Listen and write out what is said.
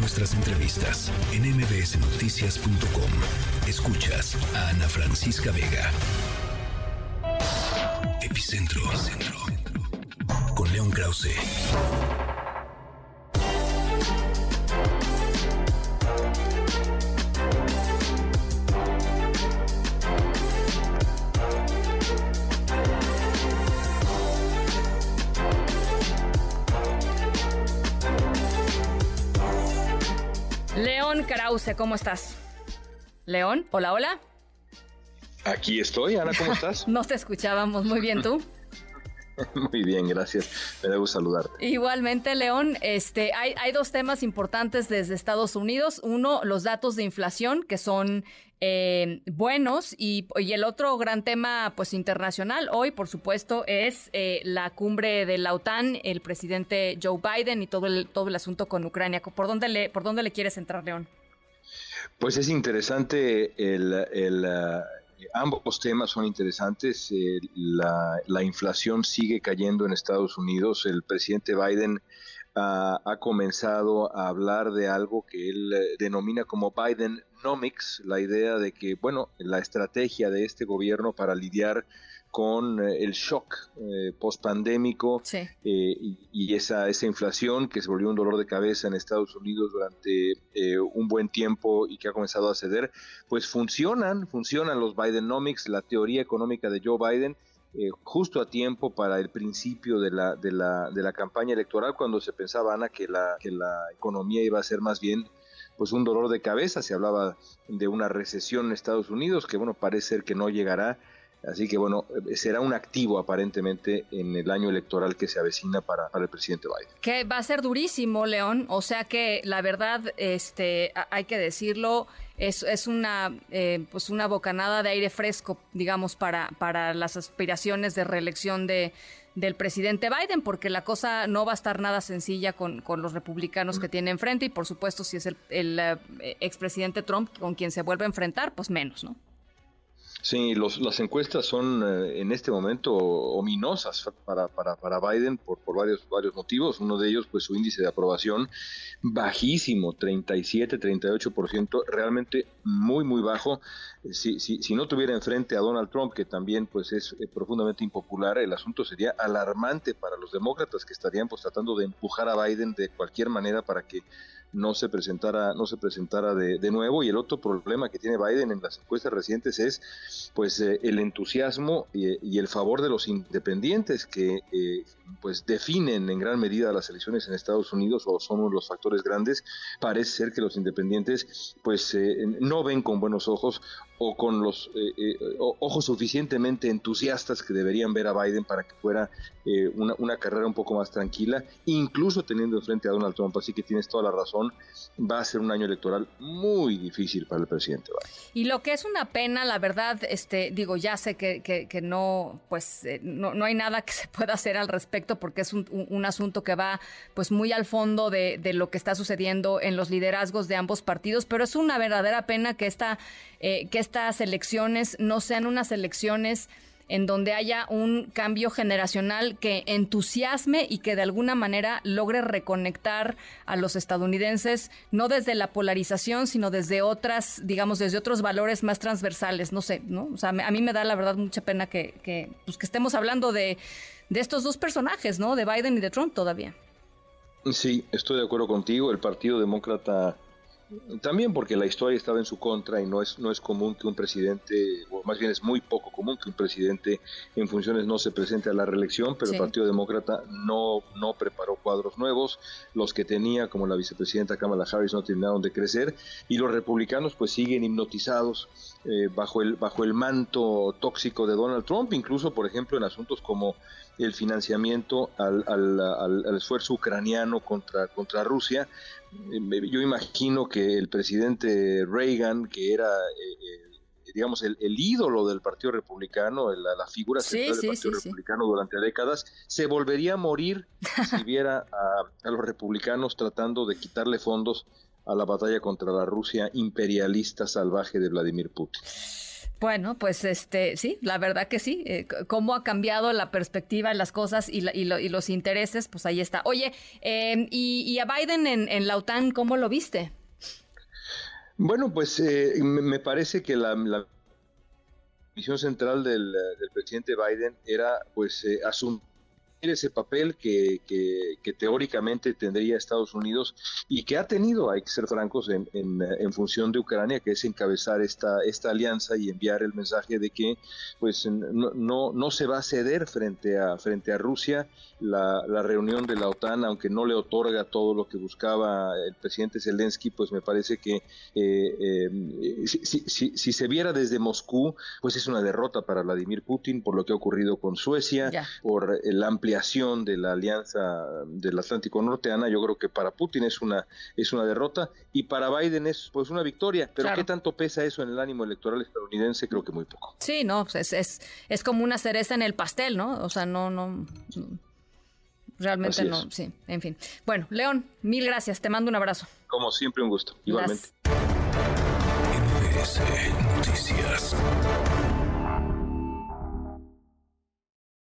nuestras entrevistas en mbsnoticias.com. Escuchas a Ana Francisca Vega. Epicentro. Con León Krause. Krause, ¿cómo estás? León, hola, hola. Aquí estoy, Ana, ¿cómo estás? no te escuchábamos muy bien tú. Muy bien, gracias. Me debo saludarte. Igualmente, León, este, hay, hay dos temas importantes desde Estados Unidos. Uno, los datos de inflación, que son eh, buenos, y, el otro gran tema, pues internacional, hoy, por supuesto, es eh, la cumbre de la OTAN, el presidente Joe Biden y todo el, todo el asunto con Ucrania. ¿Por dónde le, por dónde le quieres entrar, León? Pues es interesante el, el ambos temas son interesantes. Eh, la, inflación sigue cayendo en Estados Unidos. El presidente Biden ah, ha comenzado a hablar de algo que él eh, denomina como Bidenomics, la idea de que, bueno, la estrategia de este gobierno para lidiar con eh, el shock eh, post-pandémico eh, y, esa, esa inflación que se volvió un dolor de cabeza en Estados Unidos durante un buen tiempo y que ha comenzado a ceder, pues funcionan, funcionan los Bidenomics, la teoría económica de Joe Biden, justo a tiempo para el principio de la, de, la, de la campaña electoral, cuando se pensaba, Ana, que la, que la economía iba a ser más bien pues un dolor de cabeza, se hablaba de una recesión en Estados Unidos, que bueno, parece ser que no llegará, Así que bueno, será un activo aparentemente en el año electoral que se avecina para, el presidente Biden. Que va a ser durísimo, León. O sea que la verdad, este, hay que decirlo, es, es una, eh, pues una bocanada de aire fresco, digamos, para, para las aspiraciones de reelección de, del presidente Biden, porque la cosa no va a estar nada sencilla con, con los republicanos que tiene enfrente y por supuesto si es el, el eh, expresidente Trump con quien se vuelve a enfrentar, pues menos, ¿no? Sí, las encuestas son eh, en este momento ominosas para, para, para Biden por, por, varios, varios motivos. Uno de ellos, pues su índice de aprobación bajísimo, 37, 38%, realmente muy, muy bajo. Si, si, si no tuviera enfrente a Donald Trump, que también pues es eh, profundamente impopular, el asunto sería alarmante para los demócratas que estarían pues tratando de empujar a Biden de cualquier manera para que no se presentara, no se presentara de, de, nuevo. Y el otro problema que tiene Biden en las encuestas recientes es pues eh, el entusiasmo y, el favor de los independientes que eh, pues definen en gran medida las elecciones en Estados Unidos o son uno de los factores grandes. Parece ser que los independientes pues eh, no ven con buenos ojos o con los ojos suficientemente entusiastas que deberían ver a Biden para que fuera una, una carrera un poco más tranquila, incluso teniendo enfrente a Donald Trump. Así que tienes toda la razón va a ser un año electoral muy difícil para el presidente Y lo que es una pena, la verdad, este, digo, ya sé que, que, no, pues, eh, no, no, hay nada que se pueda hacer al respecto porque es un, un asunto que va, pues, muy al fondo de, de, lo que está sucediendo en los liderazgos de ambos partidos, pero es una verdadera pena que esta, eh, que estas elecciones no sean unas elecciones en donde haya un cambio generacional que entusiasme y que de alguna manera logre reconectar a los estadounidenses, no desde la polarización, sino desde otras, digamos, desde otros valores más transversales, no sé, ¿no? O sea, a mí me da la verdad mucha pena que, que, pues, que estemos hablando de, de estos dos personajes, ¿no? De Biden y de Trump todavía. Sí, estoy de acuerdo contigo. El Partido Demócrata también porque la historia estaba en su contra y no es, no es común que un presidente, o más bien es muy poco común que un presidente en funciones no se presente a la reelección, pero el Partido Demócrata no, no preparó cuadros nuevos, los que tenía, como la vicepresidenta Kamala Harris, no terminaron de crecer, y los republicanos pues siguen hipnotizados eh, bajo, el, bajo el manto tóxico de Donald Trump, incluso por ejemplo en asuntos como el financiamiento al, al, esfuerzo ucraniano contra, contra Rusia. Eh, yo imagino que el presidente Reagan, que era... Eh, digamos, el, ídolo del Partido Republicano, la, figura central del Partido Republicano durante décadas, se volvería a morir si viera a, los republicanos tratando de quitarle fondos a la batalla contra la Rusia imperialista salvaje de Vladimir Putin. Bueno, pues este, sí, la verdad que sí. Eh, cómo ha cambiado la perspectiva de las cosas y, los intereses, pues ahí está. Oye, em, y, a Biden en, la OTAN, ¿cómo lo viste? Bueno, pues eh, me parece que la, misión central del, presidente Biden era pues eh, asumir ese papel que, que, teóricamente tendría Estados Unidos y que ha tenido, hay que ser francos, en, en, función de Ucrania, que es encabezar esta, esta alianza y enviar el mensaje de que pues no, no, no se va a ceder frente a, frente a Rusia. La, la, reunión de la OTAN, aunque no le otorga todo lo que buscaba el presidente Zelensky, pues me parece que eh, eh, si, si, si, se viera desde Moscú, pues es una derrota para Vladimir Putin por lo que ha ocurrido con Suecia, por el amplio de la alianza del Atlántico Norteana, yo creo que para Putin es una, es una derrota y para Biden es pues una victoria. Pero ¿qué tanto pesa eso en el ánimo electoral estadounidense? Creo que muy poco. Sí, no, pues es, es, como una cereza en el pastel, ¿no? O sea, no, no, realmente no, sí, en fin. Bueno, León, mil gracias, te mando un abrazo. Como siempre, un gusto, igualmente. Noticias.